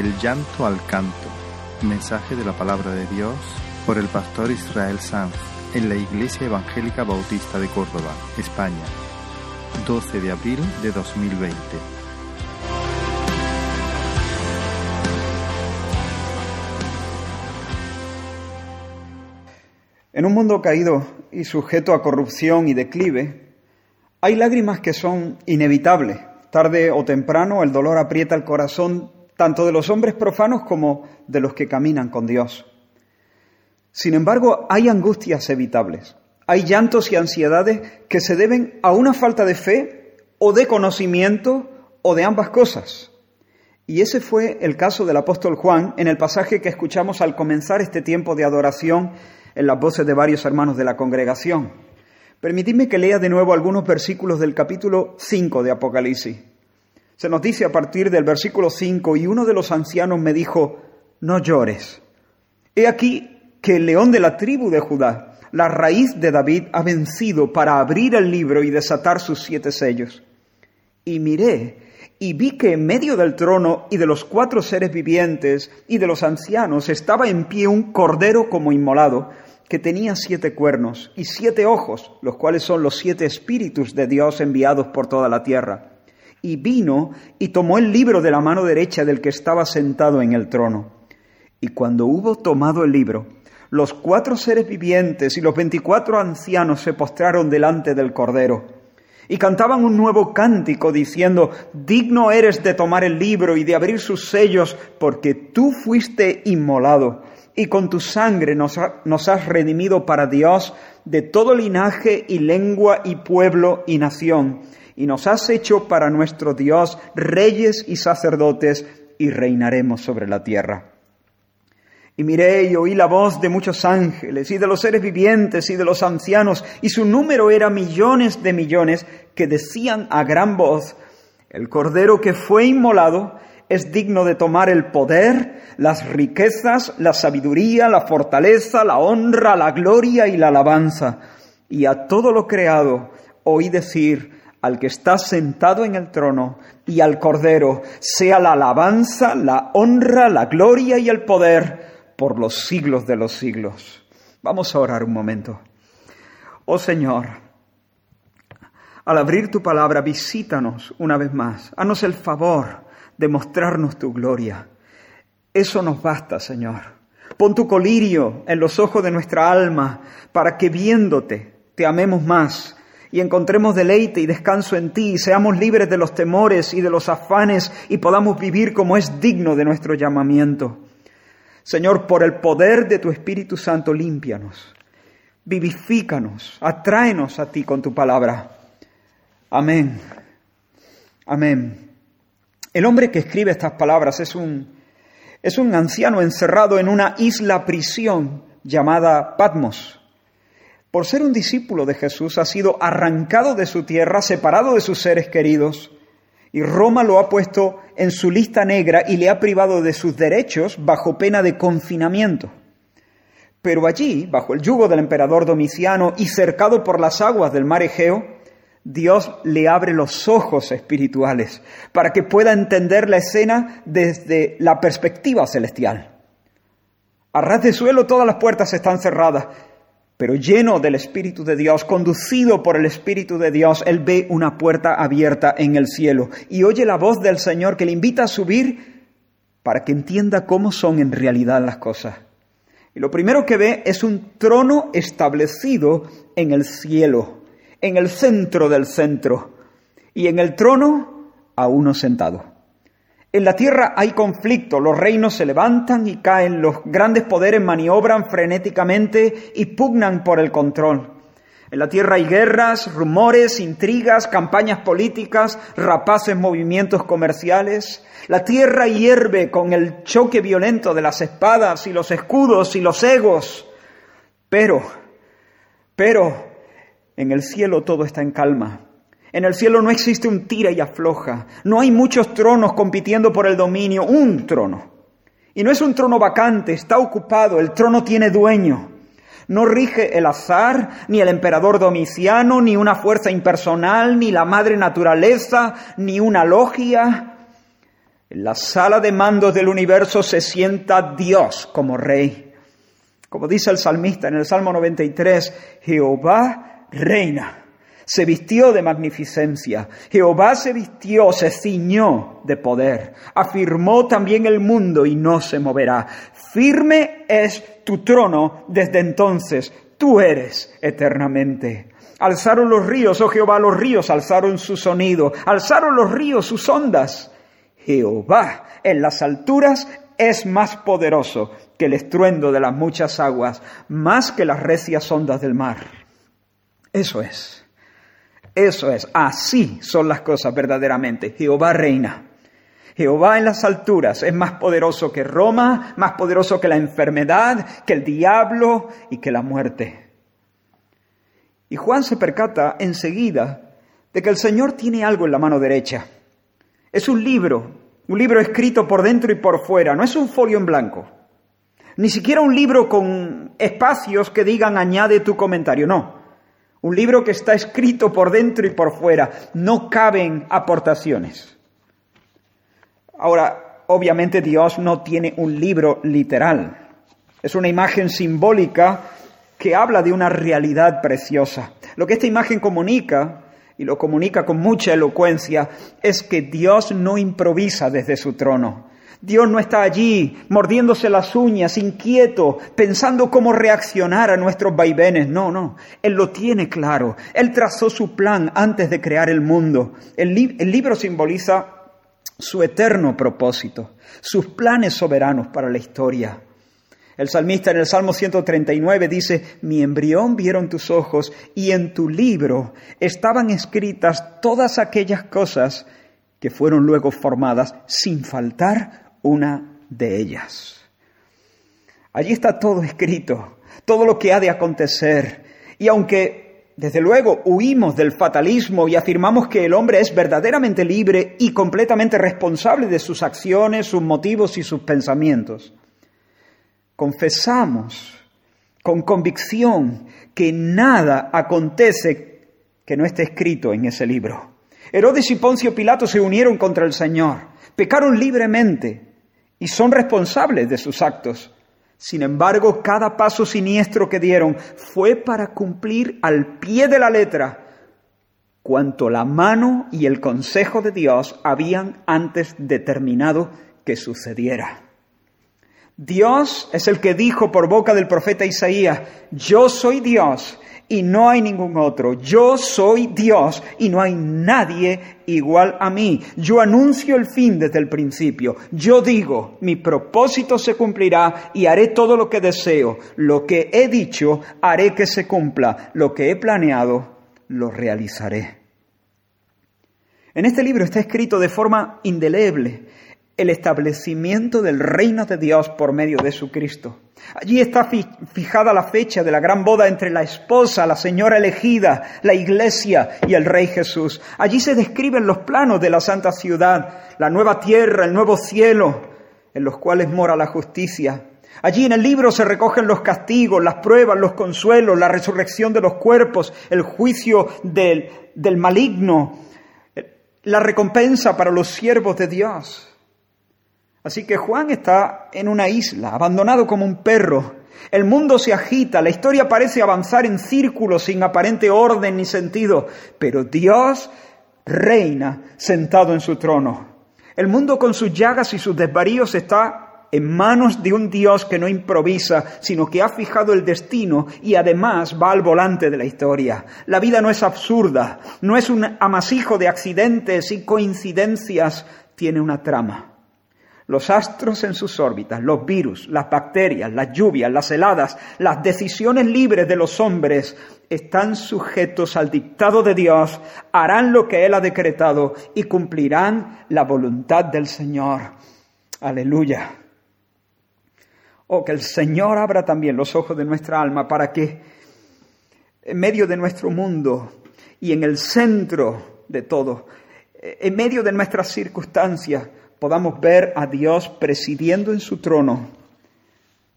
Del llanto al canto. Mensaje de la palabra de Dios por el pastor Israel Sanz en la Iglesia Evangélica Bautista de Córdoba, España. 12 de abril de 2020. En un mundo caído y sujeto a corrupción y declive, hay lágrimas que son inevitables. Tarde o temprano el dolor aprieta el corazón tanto de los hombres profanos como de los que caminan con Dios. Sin embargo, hay angustias evitables. Hay llantos y ansiedades que se deben a una falta de fe o de conocimiento o de ambas cosas. Y ese fue el caso del apóstol Juan en el pasaje que escuchamos al comenzar este tiempo de adoración en las voces de varios hermanos de la congregación. Permitidme que lea de nuevo algunos versículos del capítulo 5 de Apocalipsis. Se nos dice a partir del versículo 5, y uno de los ancianos me dijo, no llores. He aquí que el león de la tribu de Judá, la raíz de David, ha vencido para abrir el libro y desatar sus siete sellos. Y miré y vi que en medio del trono y de los cuatro seres vivientes y de los ancianos estaba en pie un cordero como inmolado, que tenía siete cuernos y siete ojos, los cuales son los siete espíritus de Dios enviados por toda la tierra. Y vino y tomó el libro de la mano derecha del que estaba sentado en el trono. Y cuando hubo tomado el libro, los cuatro seres vivientes y los veinticuatro ancianos se postraron delante del cordero y cantaban un nuevo cántico diciendo, digno eres de tomar el libro y de abrir sus sellos, porque tú fuiste inmolado y con tu sangre nos, has redimido para Dios de todo linaje y lengua y pueblo y nación, y nos has hecho para nuestro Dios reyes y sacerdotes, y reinaremos sobre la tierra. Y miré y oí la voz de muchos ángeles y de los seres vivientes y de los ancianos, y su número era millones de millones, que decían a gran voz, el Cordero que fue inmolado es digno de tomar el poder, las riquezas, la sabiduría, la fortaleza, la honra, la gloria y la alabanza. Y a todo lo creado oí decir al que está sentado en el trono y al Cordero, sea la alabanza, la honra, la gloria y el poder por los siglos de los siglos. Vamos a orar un momento. Oh Señor, al abrir tu palabra, visítanos una vez más. Haznos el favor de mostrarnos tu gloria. Eso nos basta, Señor. Pon tu colirio en los ojos de nuestra alma para que viéndote te amemos más y encontremos deleite y descanso en ti y seamos libres de los temores y de los afanes y podamos vivir como es digno de nuestro llamamiento. Señor, por el poder de tu Espíritu Santo, límpianos, vivifícanos, atráenos a ti con tu palabra. Amén. Amén. El hombre que escribe estas palabras es un, es un anciano encerrado en una isla prisión llamada Patmos. Por ser un discípulo de Jesús ha sido arrancado de su tierra, separado de sus seres queridos, y Roma lo ha puesto en su lista negra y le ha privado de sus derechos bajo pena de confinamiento. Pero allí, bajo el yugo del emperador Domiciano y cercado por las aguas del mar Egeo, Dios le abre los ojos espirituales para que pueda entender la escena desde la perspectiva celestial. A ras de suelo todas las puertas están cerradas pero lleno del Espíritu de Dios, conducido por el Espíritu de Dios, él ve una puerta abierta en el cielo y oye la voz del Señor que le invita a subir para que entienda cómo son en realidad las cosas. Y lo primero que ve es un trono establecido en el cielo, en el centro del centro, y en el trono a uno sentado. En la tierra hay conflicto, los reinos se levantan y caen, los grandes poderes maniobran frenéticamente y pugnan por el control. En la tierra hay guerras, rumores, intrigas, campañas políticas, rapaces movimientos comerciales. La tierra hierve con el choque violento de las espadas y los escudos y los egos. Pero, pero, en el cielo todo está en calma. En el cielo no existe un tira y afloja. No hay muchos tronos compitiendo por el dominio. Un trono. Y no es un trono vacante, está ocupado. El trono tiene dueño. No rige el azar, ni el emperador Domiciano, ni una fuerza impersonal, ni la madre naturaleza, ni una logia. En la sala de mandos del universo se sienta Dios como rey. Como dice el salmista en el Salmo 93, Jehová reina se vistió de magnificencia. Jehová se vistió, se ciñó de poder. Afirmó también el mundo y no se moverá. Firme es tu trono desde entonces. Tú eres eternamente. Alzaron los ríos, oh Jehová, los ríos alzaron su sonido. Alzaron los ríos sus ondas. Jehová en las alturas es más poderoso que el estruendo de las muchas aguas, más que las recias ondas del mar. Eso es. Eso es, así son las cosas verdaderamente. Jehová reina. Jehová en las alturas es más poderoso que Roma, más poderoso que la enfermedad, que el diablo y que la muerte. Y Juan se percata enseguida de que el Señor tiene algo en la mano derecha. Es un libro, un libro escrito por dentro y por fuera, no es un folio en blanco. Ni siquiera un libro con espacios que digan añade tu comentario, no. Un libro que está escrito por dentro y por fuera. No caben aportaciones. Ahora, obviamente Dios no tiene un libro literal. Es una imagen simbólica que habla de una realidad preciosa. Lo que esta imagen comunica, y lo comunica con mucha elocuencia, es que Dios no improvisa desde su trono. Dios no está allí mordiéndose las uñas, inquieto, pensando cómo reaccionar a nuestros vaivenes. No, no. Él lo tiene claro. Él trazó su plan antes de crear el mundo. El, libro simboliza su eterno propósito, sus planes soberanos para la historia. El salmista en el Salmo 139 dice, mi embrión vieron tus ojos y en tu libro estaban escritas todas aquellas cosas que fueron luego formadas sin faltar una de ellas. Allí está todo escrito, todo lo que ha de acontecer. Y aunque, desde luego, huimos del fatalismo y afirmamos que el hombre es verdaderamente libre y completamente responsable de sus acciones, sus motivos y sus pensamientos, confesamos con convicción que nada acontece que no esté escrito en ese libro. Herodes y Poncio Pilato se unieron contra el Señor, pecaron libremente, y son responsables de sus actos. Sin embargo, cada paso siniestro que dieron fue para cumplir al pie de la letra cuanto la mano y el consejo de Dios habían antes determinado que sucediera. Dios es el que dijo por boca del profeta Isaías, yo soy Dios y no hay ningún otro. Yo soy Dios y no hay nadie igual a mí. Yo anuncio el fin desde el principio. Yo digo, mi propósito se cumplirá y haré todo lo que deseo. Lo que he dicho, haré que se cumpla. Lo que he planeado, lo realizaré. En este libro está escrito de forma indeleble el establecimiento del reino de Dios por medio de su Cristo. Allí está fijada la fecha de la gran boda entre la esposa, la señora elegida, la iglesia y el rey Jesús. Allí se describen los planos de la santa ciudad, la nueva tierra, el nuevo cielo, en los cuales mora la justicia. Allí en el libro se recogen los castigos, las pruebas, los consuelos, la resurrección de los cuerpos, el juicio del, del maligno, la recompensa para los siervos de Dios. Así que Juan está en una isla, abandonado como un perro. El mundo se agita, la historia parece avanzar en círculos sin aparente orden ni sentido, pero Dios reina sentado en su trono. El mundo con sus llagas y sus desvaríos está en manos de un Dios que no improvisa, sino que ha fijado el destino y además va al volante de la historia. La vida no es absurda, no es un amasijo de accidentes y coincidencias, tiene una trama los astros en sus órbitas, los virus, las bacterias, las lluvias, las heladas, las decisiones libres de los hombres están sujetos al dictado de Dios, harán lo que Él ha decretado y cumplirán la voluntad del Señor. Aleluya. Oh, que el Señor abra también los ojos de nuestra alma para que en medio de nuestro mundo y en el centro de todo, en medio de nuestras circunstancias, podamos ver a Dios presidiendo en su trono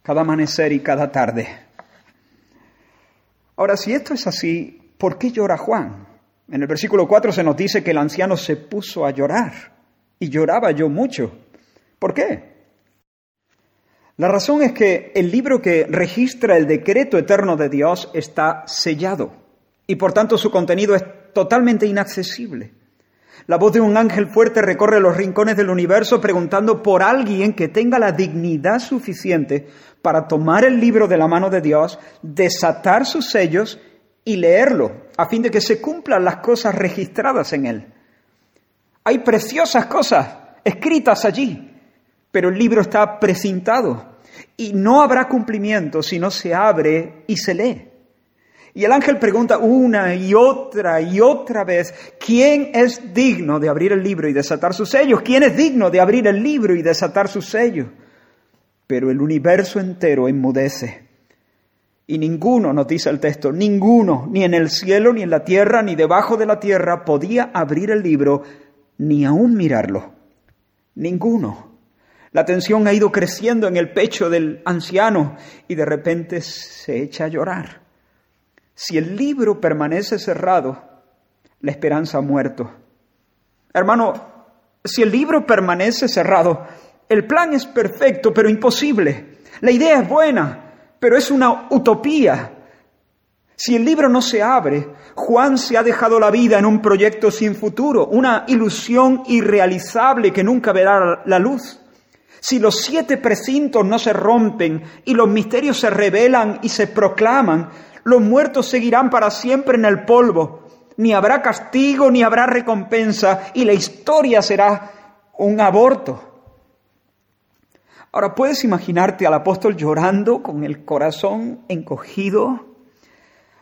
cada amanecer y cada tarde. Ahora, si esto es así, ¿por qué llora Juan? En el versículo 4 se nos dice que el anciano se puso a llorar y lloraba yo mucho. ¿Por qué? La razón es que el libro que registra el decreto eterno de Dios está sellado y por tanto su contenido es totalmente inaccesible. La voz de un ángel fuerte recorre los rincones del universo preguntando por alguien que tenga la dignidad suficiente para tomar el libro de la mano de Dios, desatar sus sellos y leerlo, a fin de que se cumplan las cosas registradas en él. Hay preciosas cosas escritas allí, pero el libro está precintado y no habrá cumplimiento si no se abre y se lee. Y el ángel pregunta una y otra y otra vez, ¿quién es digno de abrir el libro y desatar sus sellos? ¿Quién es digno de abrir el libro y desatar sus sellos? Pero el universo entero enmudece. Y ninguno, nos dice el texto, ninguno, ni en el cielo, ni en la tierra, ni debajo de la tierra, podía abrir el libro, ni aún mirarlo. Ninguno. La tensión ha ido creciendo en el pecho del anciano y de repente se echa a llorar. Si el libro permanece cerrado, la esperanza ha muerto. Hermano, si el libro permanece cerrado, el plan es perfecto, pero imposible. La idea es buena, pero es una utopía. Si el libro no se abre, Juan se ha dejado la vida en un proyecto sin futuro, una ilusión irrealizable que nunca verá la luz. Si los siete precintos no se rompen y los misterios se revelan y se proclaman, los muertos seguirán para siempre en el polvo. Ni habrá castigo, ni habrá recompensa, y la historia será un aborto. Ahora, ¿puedes imaginarte al apóstol llorando con el corazón encogido?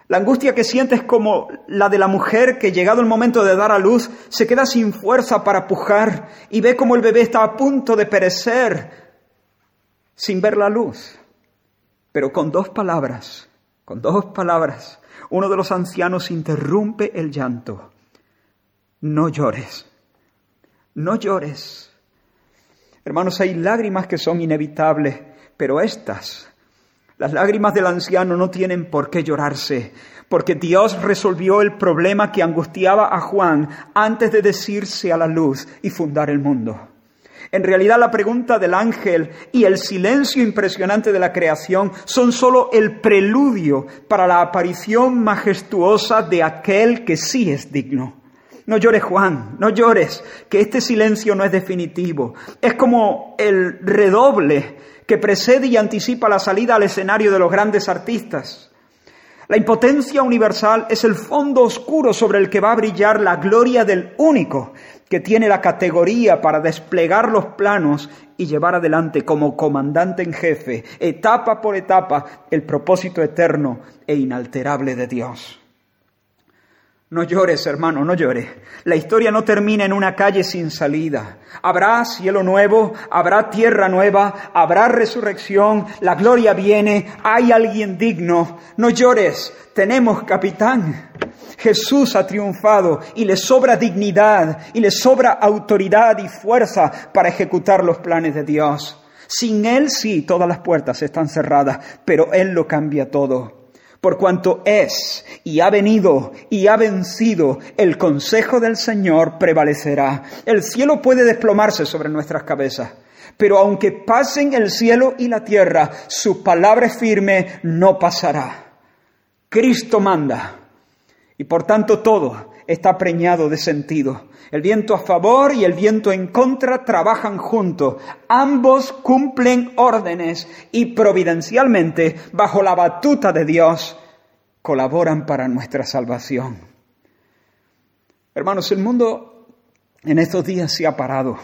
La angustia que sientes como la de la mujer que llegado el momento de dar a luz se queda sin fuerza para pujar y ve como el bebé está a punto de perecer sin ver la luz. Pero con dos palabras, con dos palabras, uno de los ancianos interrumpe el llanto. No llores, no llores. Hermanos, hay lágrimas que son inevitables, pero estas, las lágrimas del anciano no tienen por qué llorarse, porque Dios resolvió el problema que angustiaba a Juan antes de decirse a la luz y fundar el mundo. En realidad la pregunta del ángel y el silencio impresionante de la creación son sólo el preludio para la aparición majestuosa de aquel que sí es digno. No llores, Juan, no llores, que este silencio no es definitivo. Es como el redoble que precede y anticipa la salida al escenario de los grandes artistas. La impotencia universal es el fondo oscuro sobre el que va a brillar la gloria del único que tiene la categoría para desplegar los planos y llevar adelante como comandante en jefe, etapa por etapa, el propósito eterno e inalterable de Dios. No llores, hermano, no llores. La historia no termina en una calle sin salida. Habrá cielo nuevo, habrá tierra nueva, habrá resurrección, la gloria viene, hay alguien digno. No llores, tenemos capitán. Jesús ha triunfado y le sobra dignidad y le sobra autoridad y fuerza para ejecutar los planes de Dios. Sin Él sí, todas las puertas están cerradas, pero Él lo cambia todo por cuanto es y ha venido y ha vencido, el consejo del Señor prevalecerá. El cielo puede desplomarse sobre nuestras cabezas, pero aunque pasen el cielo y la tierra, su palabra firme no pasará. Cristo manda y por tanto todo está preñado de sentido. El viento a favor y el viento en contra trabajan juntos. Ambos cumplen órdenes y providencialmente, bajo la batuta de Dios, colaboran para nuestra salvación. Hermanos, el mundo en estos días se ha parado.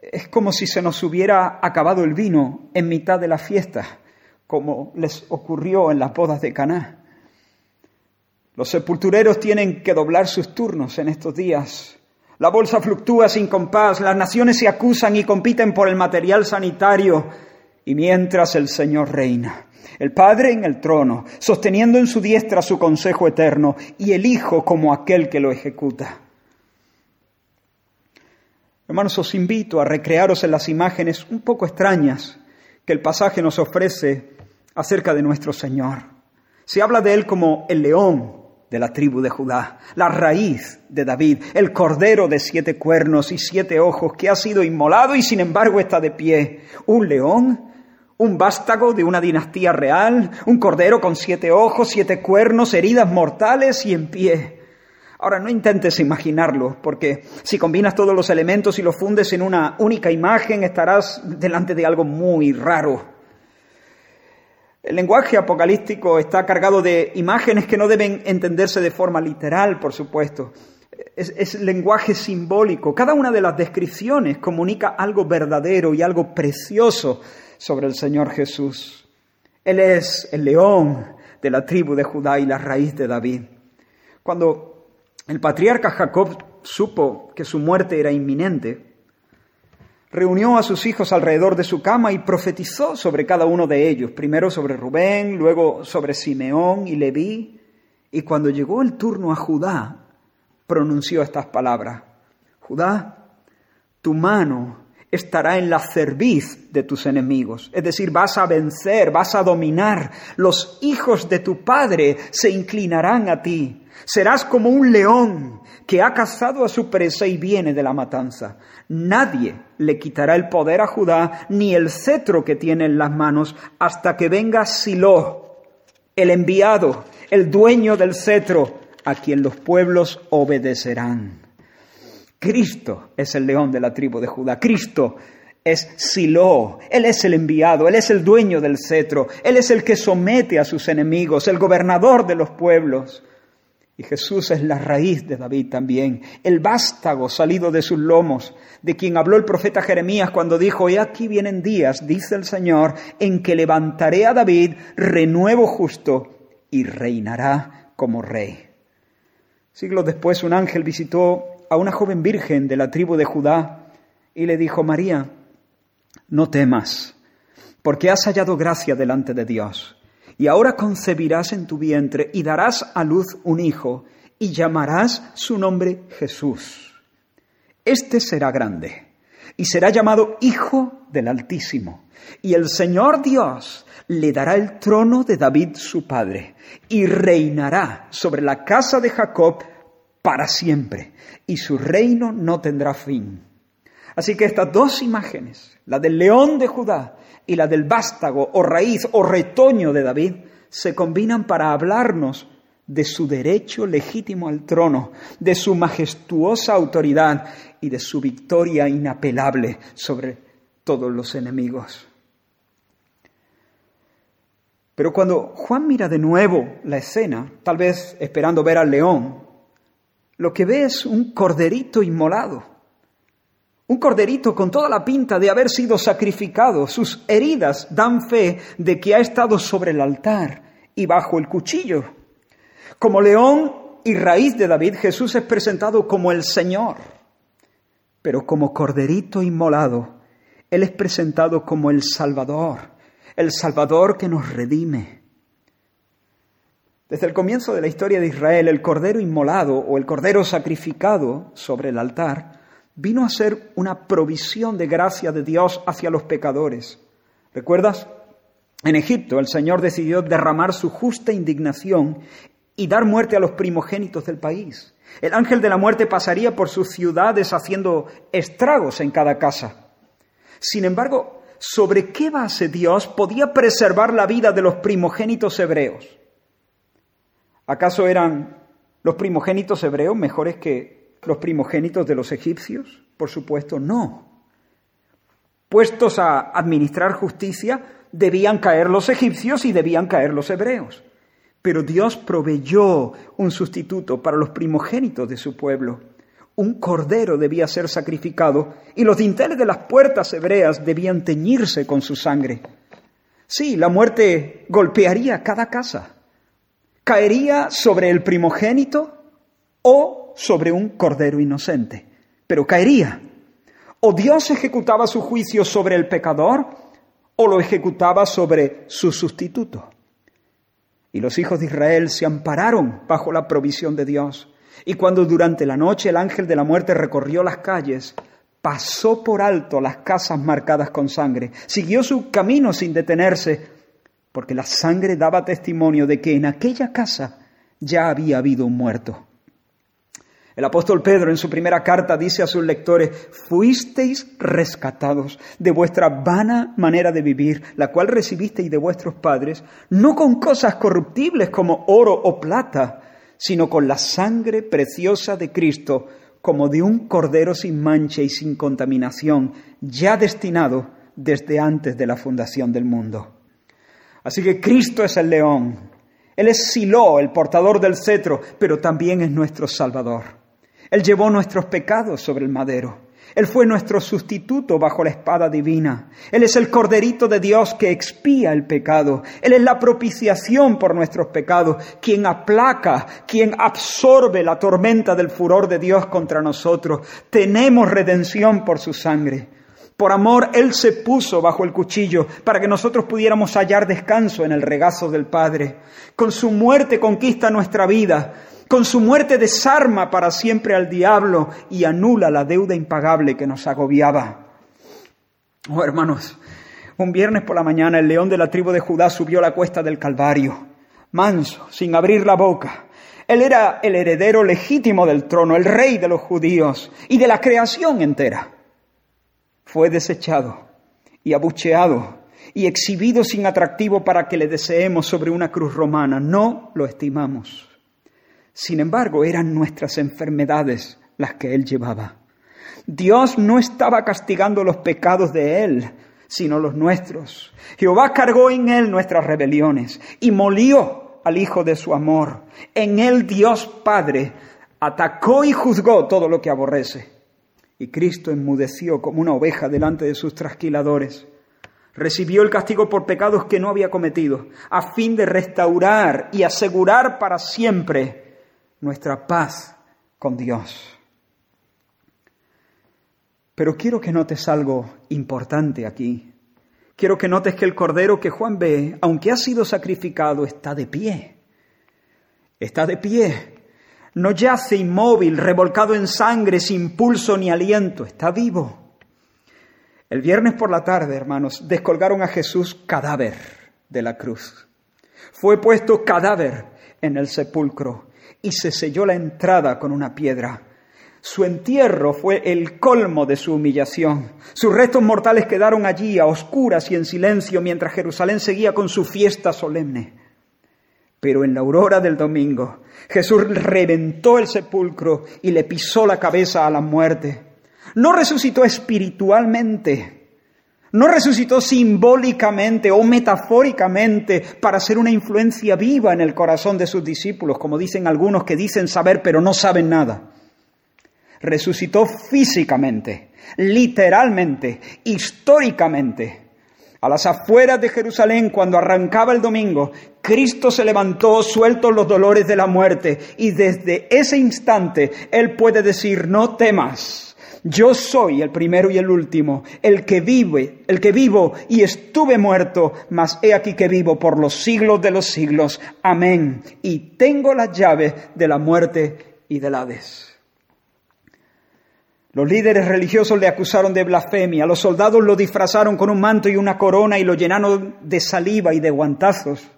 Es como si se nos hubiera acabado el vino en mitad de la fiesta, como les ocurrió en las bodas de Caná. Los sepultureros tienen que doblar sus turnos en estos días. La bolsa fluctúa sin compás, las naciones se acusan y compiten por el material sanitario, y mientras el Señor reina, el Padre en el trono, sosteniendo en su diestra su consejo eterno, y el Hijo como aquel que lo ejecuta. Hermanos, os invito a recrearos en las imágenes un poco extrañas que el pasaje nos ofrece acerca de nuestro Señor. Se habla de Él como el león de la tribu de Judá, la raíz de David, el cordero de siete cuernos y siete ojos que ha sido inmolado y sin embargo está de pie, un león, un vástago de una dinastía real, un cordero con siete ojos, siete cuernos, heridas mortales y en pie. Ahora, no intentes imaginarlo, porque si combinas todos los elementos y los fundes en una única imagen, estarás delante de algo muy raro. El lenguaje apocalíptico está cargado de imágenes que no deben entenderse de forma literal, por supuesto. Es, lenguaje simbólico. Cada una de las descripciones comunica algo verdadero y algo precioso sobre el Señor Jesús. Él es el león de la tribu de Judá y la raíz de David. Cuando el patriarca Jacob supo que su muerte era inminente, reunió a sus hijos alrededor de su cama y profetizó sobre cada uno de ellos, primero sobre Rubén, luego sobre Simeón y Leví, y cuando llegó el turno a Judá, pronunció estas palabras, Judá, tu mano estará en la cerviz de tus enemigos, es decir, vas a vencer, vas a dominar, los hijos de tu padre se inclinarán a ti, serás como un león que ha cazado a su presa y viene de la matanza. Nadie le quitará el poder a Judá ni el cetro que tiene en las manos hasta que venga Silo, el enviado, el dueño del cetro, a quien los pueblos obedecerán. Cristo es el león de la tribu de Judá. Cristo es Silo, Él es el enviado, Él es el dueño del cetro, Él es el que somete a sus enemigos, el gobernador de los pueblos. Y Jesús es la raíz de David también, el vástago salido de sus lomos, de quien habló el profeta Jeremías cuando dijo, He aquí vienen días, dice el Señor, en que levantaré a David renuevo justo y reinará como rey. Siglos después un ángel visitó a una joven virgen de la tribu de Judá y le dijo, María, no temas, porque has hallado gracia delante de Dios y ahora concebirás en tu vientre y darás a luz un hijo y llamarás su nombre Jesús. Este será grande y será llamado Hijo del Altísimo. Y el Señor Dios le dará el trono de David su padre y reinará sobre la casa de Jacob para siempre y su reino no tendrá fin. Así que estas dos imágenes, la del león de Judá y la del vástago o raíz o retoño de David se combinan para hablarnos de su derecho legítimo al trono, de su majestuosa autoridad y de su victoria inapelable sobre todos los enemigos. Pero cuando Juan mira de nuevo la escena, tal vez esperando ver al león, lo que ve es un corderito inmolado un corderito con toda la pinta de haber sido sacrificado. Sus heridas dan fe de que ha estado sobre el altar y bajo el cuchillo. Como león y raíz de David, Jesús es presentado como el Señor. Pero como corderito inmolado, Él es presentado como el Salvador, el Salvador que nos redime. Desde el comienzo de la historia de Israel, el cordero inmolado o el cordero sacrificado sobre el altar vino a ser una provisión de gracia de Dios hacia los pecadores. ¿Recuerdas? En Egipto el Señor decidió derramar su justa indignación y dar muerte a los primogénitos del país. El ángel de la muerte pasaría por sus ciudades haciendo estragos en cada casa. Sin embargo, ¿sobre qué base Dios podía preservar la vida de los primogénitos hebreos? ¿Acaso eran los primogénitos hebreos mejores que los primogénitos de los egipcios? Por supuesto, no. Puestos a administrar justicia, debían caer los egipcios y debían caer los hebreos. Pero Dios proveyó un sustituto para los primogénitos de su pueblo. Un cordero debía ser sacrificado y los dinteles de las puertas hebreas debían teñirse con su sangre. Sí, la muerte golpearía cada casa. Caería sobre el primogénito o sobre un cordero inocente, pero caería. O Dios ejecutaba su juicio sobre el pecador o lo ejecutaba sobre su sustituto. Y los hijos de Israel se ampararon bajo la provisión de Dios. Y cuando durante la noche el ángel de la muerte recorrió las calles, pasó por alto las casas marcadas con sangre, siguió su camino sin detenerse, porque la sangre daba testimonio de que en aquella casa ya había habido un muerto. El apóstol Pedro en su primera carta dice a sus lectores, fuisteis rescatados de vuestra vana manera de vivir, la cual recibisteis de vuestros padres, no con cosas corruptibles como oro o plata, sino con la sangre preciosa de Cristo, como de un cordero sin mancha y sin contaminación, ya destinado desde antes de la fundación del mundo. Así que Cristo es el león, Él es Silo, el portador del cetro, pero también es nuestro Salvador. Él llevó nuestros pecados sobre el madero. Él fue nuestro sustituto bajo la espada divina. Él es el Corderito de Dios que expía el pecado. Él es la propiciación por nuestros pecados, quien aplaca, quien absorbe la tormenta del furor de Dios contra nosotros. Tenemos redención por su sangre. Por amor, Él se puso bajo el cuchillo para que nosotros pudiéramos hallar descanso en el regazo del Padre. Con su muerte conquista nuestra vida con su muerte desarma para siempre al diablo y anula la deuda impagable que nos agobiaba. Oh, hermanos, un viernes por la mañana el león de la tribu de Judá subió la cuesta del Calvario, manso, sin abrir la boca. Él era el heredero legítimo del trono, el rey de los judíos y de la creación entera. Fue desechado y abucheado y exhibido sin atractivo para que le deseemos sobre una cruz romana. No lo estimamos. Sin embargo, eran nuestras enfermedades las que Él llevaba. Dios no estaba castigando los pecados de Él, sino los nuestros. Jehová cargó en Él nuestras rebeliones y molió al Hijo de su amor. En Él Dios Padre atacó y juzgó todo lo que aborrece. Y Cristo enmudeció como una oveja delante de sus trasquiladores. Recibió el castigo por pecados que no había cometido, a fin de restaurar y asegurar para siempre nuestra paz con Dios. Pero quiero que notes algo importante aquí. Quiero que notes que el cordero que Juan ve, aunque ha sido sacrificado, está de pie. Está de pie. No yace inmóvil, revolcado en sangre, sin pulso ni aliento. Está vivo. El viernes por la tarde, hermanos, descolgaron a Jesús cadáver de la cruz. Fue puesto cadáver en el sepulcro y se selló la entrada con una piedra. Su entierro fue el colmo de su humillación. Sus restos mortales quedaron allí a oscuras y en silencio mientras Jerusalén seguía con su fiesta solemne. Pero en la aurora del domingo Jesús reventó el sepulcro y le pisó la cabeza a la muerte. No resucitó espiritualmente, no resucitó simbólicamente o metafóricamente para ser una influencia viva en el corazón de sus discípulos, como dicen algunos que dicen saber pero no saben nada. Resucitó físicamente, literalmente, históricamente. A las afueras de Jerusalén, cuando arrancaba el domingo, Cristo se levantó sueltos los dolores de la muerte y desde ese instante Él puede decir, no temas, yo soy el primero y el último, el que vive, el que vivo y estuve muerto, mas he aquí que vivo por los siglos de los siglos. Amén. Y tengo la llave de la muerte y del Hades. Los líderes religiosos le acusaron de blasfemia, los soldados lo disfrazaron con un manto y una corona y lo llenaron de saliva y de guantazos.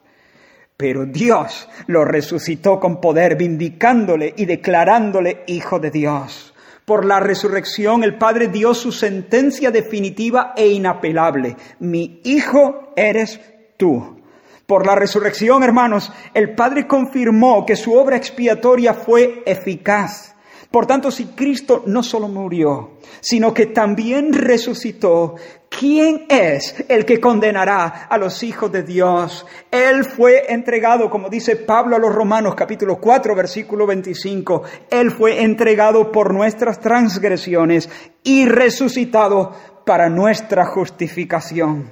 Pero Dios lo resucitó con poder, vindicándole y declarándole hijo de Dios. Por la resurrección el Padre dio su sentencia definitiva e inapelable. Mi hijo eres tú. Por la resurrección, hermanos, el Padre confirmó que su obra expiatoria fue eficaz por tanto, si Cristo no solo murió, sino que también resucitó, ¿quién es el que condenará a los hijos de Dios? Él fue entregado, como dice Pablo a los Romanos capítulo 4 versículo 25, Él fue entregado por nuestras transgresiones y resucitado para nuestra justificación.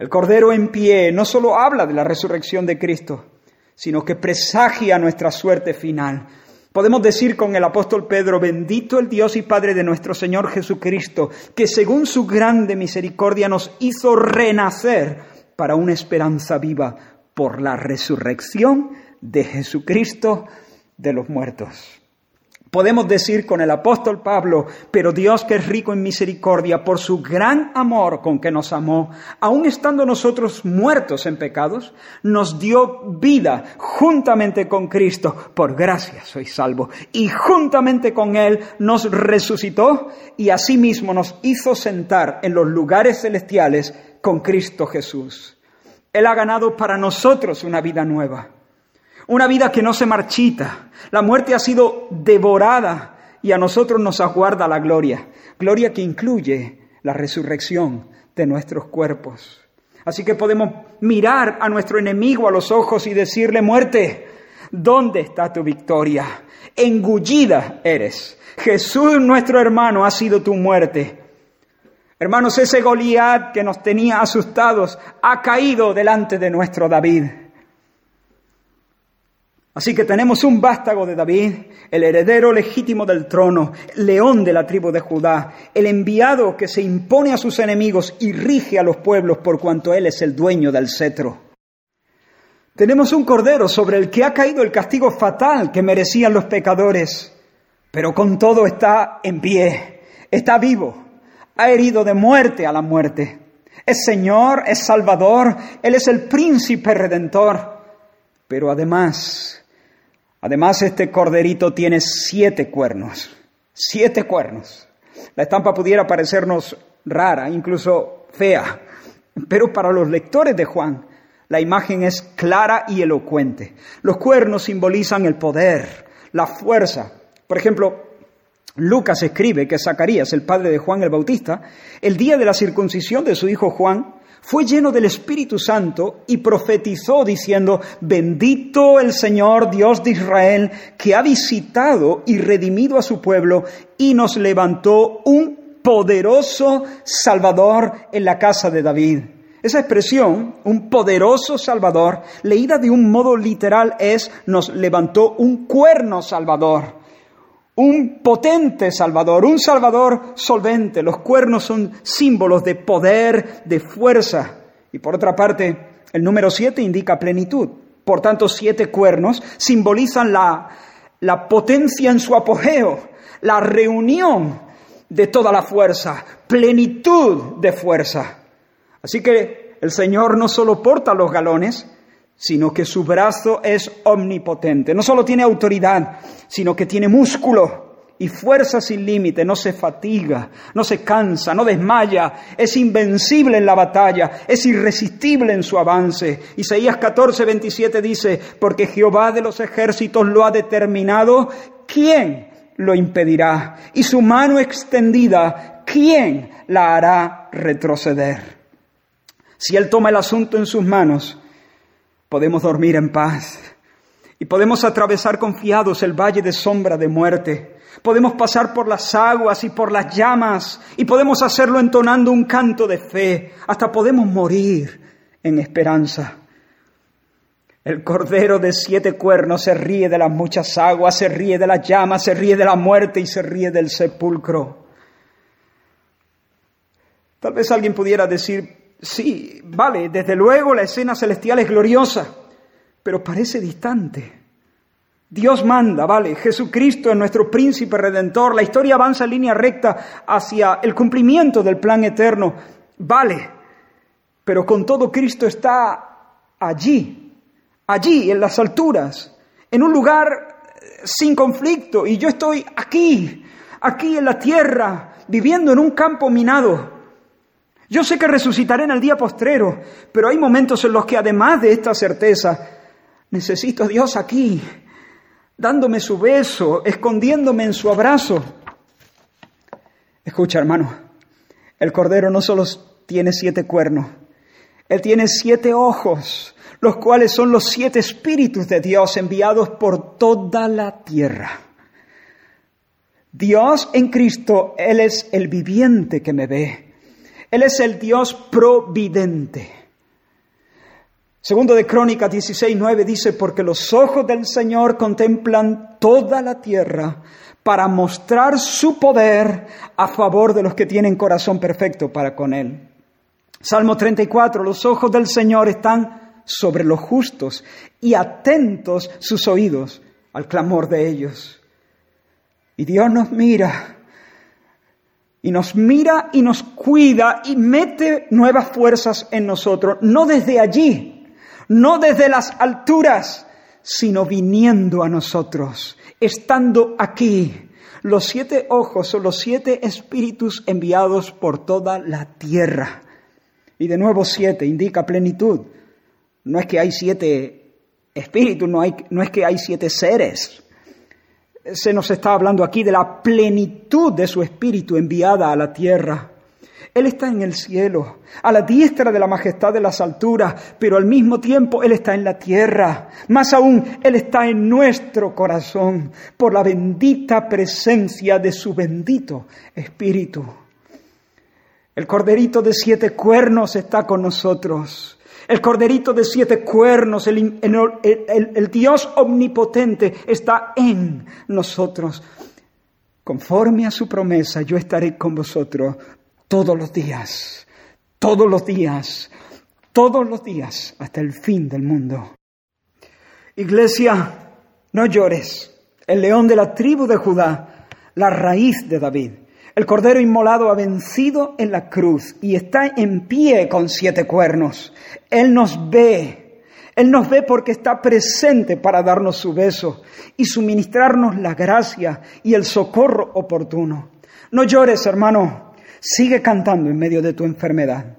El Cordero en pie no solo habla de la resurrección de Cristo, sino que presagia nuestra suerte final Podemos decir con el apóstol Pedro, bendito el Dios y Padre de nuestro Señor Jesucristo, que según su grande misericordia nos hizo renacer para una esperanza viva por la resurrección de Jesucristo de los muertos. Podemos decir con el apóstol Pablo, pero Dios que es rico en misericordia por su gran amor con que nos amó, aun estando nosotros muertos en pecados, nos dio vida juntamente con Cristo. Por gracia soy salvo. Y juntamente con Él nos resucitó y asimismo nos hizo sentar en los lugares celestiales con Cristo Jesús. Él ha ganado para nosotros una vida nueva. Una vida que no se marchita. La muerte ha sido devorada y a nosotros nos aguarda la gloria. Gloria que incluye la resurrección de nuestros cuerpos. Así que podemos mirar a nuestro enemigo a los ojos y decirle, muerte, ¿dónde está tu victoria? Engullida eres. Jesús, nuestro hermano, ha sido tu muerte. Hermanos, ese Goliat que nos tenía asustados ha caído delante de nuestro David. Así que tenemos un vástago de David, el heredero legítimo del trono, león de la tribu de Judá, el enviado que se impone a sus enemigos y rige a los pueblos por cuanto él es el dueño del cetro. Tenemos un cordero sobre el que ha caído el castigo fatal que merecían los pecadores, pero con todo está en pie, está vivo, ha herido de muerte a la muerte. Es Señor, es Salvador, Él es el príncipe redentor, pero además Además, este corderito tiene siete cuernos. Siete cuernos. La estampa pudiera parecernos rara, incluso fea, pero para los lectores de Juan, la imagen es clara y elocuente. Los cuernos simbolizan el poder, la fuerza. Por ejemplo, Lucas escribe que Zacarías, el padre de Juan el Bautista, el día de la circuncisión de su hijo Juan, fue lleno del Espíritu Santo y profetizó diciendo, bendito el Señor Dios de Israel, que ha visitado y redimido a su pueblo y nos levantó un poderoso Salvador en la casa de David. Esa expresión, un poderoso Salvador, leída de un modo literal es, nos levantó un cuerno Salvador un potente Salvador, un Salvador solvente. Los cuernos son símbolos de poder, de fuerza. Y por otra parte, el número siete indica plenitud. Por tanto, siete cuernos simbolizan la, la potencia en su apogeo, la reunión de toda la fuerza, plenitud de fuerza. Así que el Señor no solo porta los galones, sino que su brazo es omnipotente. No solo tiene autoridad, sino que tiene músculo y fuerza sin límite, no se fatiga, no se cansa, no desmaya, es invencible en la batalla, es irresistible en su avance. Isaías 14, 27 dice, porque Jehová de los ejércitos lo ha determinado, ¿quién lo impedirá? Y su mano extendida, ¿quién la hará retroceder? Si Él toma el asunto en sus manos, podemos dormir en paz y podemos atravesar confiados el valle de sombra de muerte. Podemos pasar por las aguas y por las llamas y podemos hacerlo entonando un canto de fe. Hasta podemos morir en esperanza. El cordero de siete cuernos se ríe de las muchas aguas, se ríe de las llamas, se ríe de la muerte y se ríe del sepulcro. Tal vez alguien pudiera decir, Sí, vale, desde luego la escena celestial es gloriosa, pero parece distante. Dios manda, vale, Jesucristo es nuestro príncipe redentor, la historia avanza en línea recta hacia el cumplimiento del plan eterno, vale, pero con todo Cristo está allí, allí, en las alturas, en un lugar eh, sin conflicto, y yo estoy aquí, aquí en la tierra, viviendo en un campo minado. Yo sé que resucitaré en el día postrero, pero hay momentos en los que además de esta certeza, necesito a Dios aquí, dándome su beso, escondiéndome en su abrazo. Escucha, hermano, el Cordero no solo tiene siete cuernos, Él tiene siete ojos, los cuales son los siete espíritus de Dios enviados por toda la tierra. Dios en Cristo, Él es el viviente que me ve. Él es el Dios providente. Segundo de Crónicas 16, 9 dice, porque los ojos del Señor contemplan toda la tierra para mostrar su poder a favor de los que tienen corazón perfecto para con Él. Salmo 34, los ojos del Señor están sobre los justos y atentos sus oídos al clamor de ellos. Y Dios nos mira y nos mira y nos cuida y mete nuevas fuerzas en nosotros, no desde allí, no desde las alturas, sino viniendo a nosotros, estando aquí. Los siete ojos son los siete espíritus enviados por toda la tierra. Y de nuevo siete indica plenitud. No es que hay siete espíritus, no, hay, no es que hay siete seres. Se nos está hablando aquí de la plenitud de su espíritu enviada a la tierra. Él está en el cielo, a la diestra de la majestad de las alturas, pero al mismo tiempo Él está en la tierra. Más aún, Él está en nuestro corazón por la bendita presencia de su bendito Espíritu. El corderito de siete cuernos está con nosotros. El corderito de siete cuernos, el, el, Dios omnipotente está en nosotros. Conforme a su promesa, yo estaré con vosotros todos los días, todos los días, todos los días, hasta el fin del mundo. Iglesia, no llores. El león de la tribu de Judá, la raíz de David, el cordero inmolado ha vencido en la cruz y está en pie con siete cuernos. Él nos ve. Él nos ve porque está presente para darnos su beso y suministrarnos la gracia y el socorro oportuno. No llores, hermano. Sigue cantando en medio de tu enfermedad.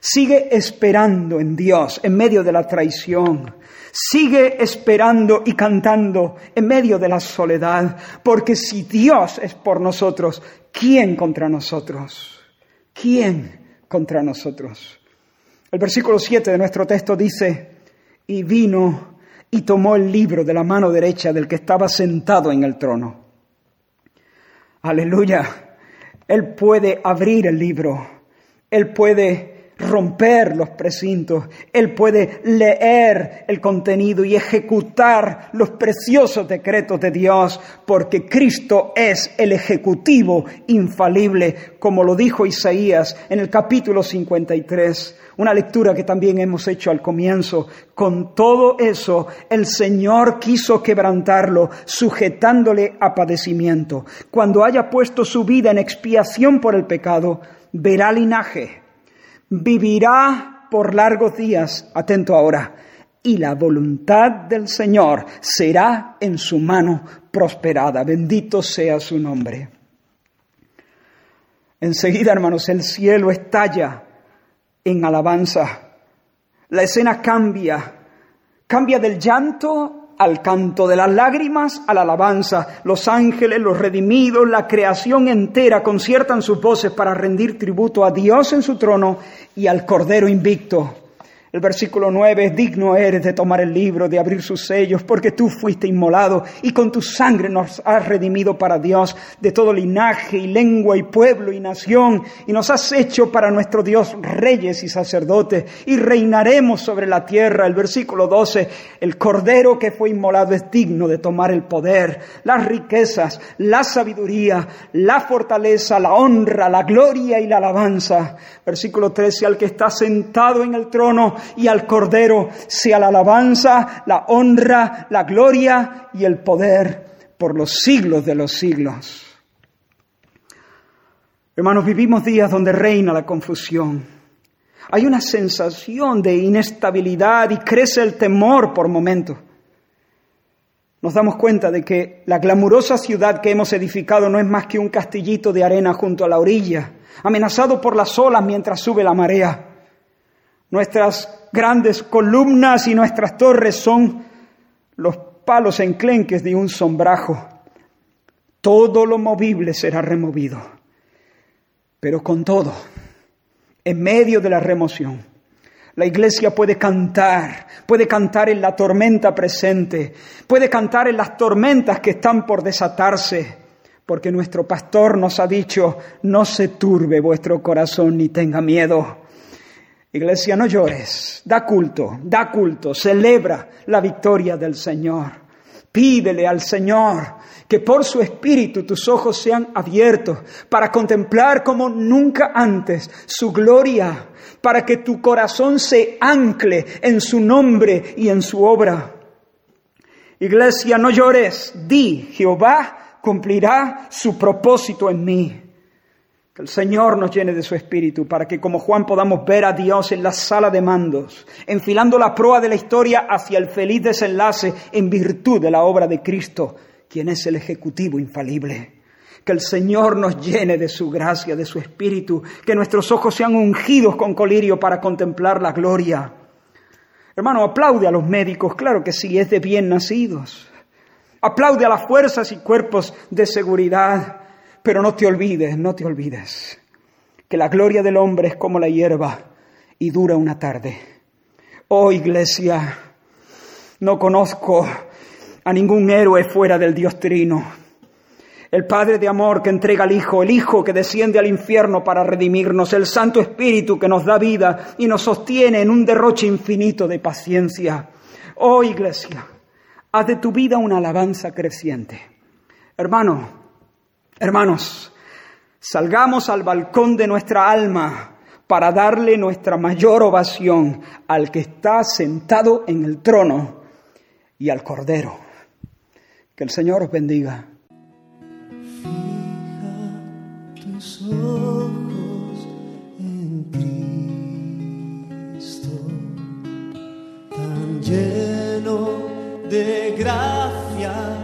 Sigue esperando en Dios en medio de la traición. Sigue esperando y cantando en medio de la soledad, porque si Dios es por nosotros, ¿quién contra nosotros? ¿Quién contra nosotros? El versículo 7 de nuestro texto dice, y vino y tomó el libro de la mano derecha del que estaba sentado en el trono. Aleluya. Él puede abrir el libro, Él puede romper los precintos, Él puede leer el contenido y ejecutar los preciosos decretos de Dios, porque Cristo es el ejecutivo infalible, como lo dijo Isaías en el capítulo 53, una lectura que también hemos hecho al comienzo. Con todo eso, el Señor quiso quebrantarlo, sujetándole a padecimiento. Cuando haya puesto su vida en expiación por el pecado, verá linaje vivirá por largos días, atento ahora, y la voluntad del Señor será en su mano prosperada. Bendito sea su nombre. Enseguida, hermanos, el cielo estalla en alabanza. La escena cambia, cambia del llanto al canto de las lágrimas, a la alabanza. Los ángeles, los redimidos, la creación entera conciertan sus voces para rendir tributo a Dios en su trono y al Cordero invicto. El versículo 9, digno eres de tomar el libro, de abrir sus sellos, porque tú fuiste inmolado y con tu sangre nos has redimido para Dios de todo linaje y lengua y pueblo y nación, y nos has hecho para nuestro Dios reyes y sacerdotes, y reinaremos sobre la tierra. El versículo 12, el cordero que fue inmolado es digno de tomar el poder, las riquezas, la sabiduría, la fortaleza, la honra, la gloria y la alabanza. Versículo 13, al que está sentado en el trono, y al Cordero sea la alabanza, la honra, la gloria y el poder por los siglos de los siglos. Hermanos, vivimos días donde reina la confusión. Hay una sensación de inestabilidad y crece el temor por momentos. Nos damos cuenta de que la glamurosa ciudad que hemos edificado no es más que un castillito de arena junto a la orilla, amenazado por las olas mientras sube la marea. Nuestras grandes columnas y nuestras torres son los palos enclenques de un sombrajo. Todo lo movible será removido. Pero con todo, en medio de la remoción, la iglesia puede cantar, puede cantar en la tormenta presente, puede cantar en las tormentas que están por desatarse, porque nuestro pastor nos ha dicho, no se turbe vuestro corazón ni tenga miedo. Iglesia, no llores, da culto, da culto, celebra la victoria del Señor. Pídele al Señor que por su espíritu tus ojos sean abiertos para contemplar como nunca antes su gloria, para que tu corazón se ancle en su nombre y en su obra. Iglesia, no llores, di, Jehová cumplirá su propósito en mí. Que el Señor nos llene de su espíritu para que como Juan podamos ver a Dios en la sala de mandos, enfilando la proa de la historia hacia el feliz desenlace en virtud de la obra de Cristo, quien es el Ejecutivo infalible. Que el Señor nos llene de su gracia, de su espíritu, que nuestros ojos sean ungidos con colirio para contemplar la gloria. Hermano, aplaude a los médicos, claro que sí, es de bien nacidos. Aplaude a las fuerzas y cuerpos de seguridad pero no te olvides, no te olvides, que la gloria del hombre es como la hierba y dura una tarde. Oh iglesia, no conozco a ningún héroe fuera del Dios Trino. El Padre de amor que entrega al Hijo, el Hijo que desciende al infierno para redimirnos, el Santo Espíritu que nos da vida y nos sostiene en un derroche infinito de paciencia. Oh iglesia, haz de tu vida una alabanza creciente. Hermano, Hermanos, salgamos al balcón de nuestra alma para darle nuestra mayor ovación al que está sentado en el trono y al Cordero. Que el Señor os bendiga. Fija tus ojos en Cristo, tan lleno de gracia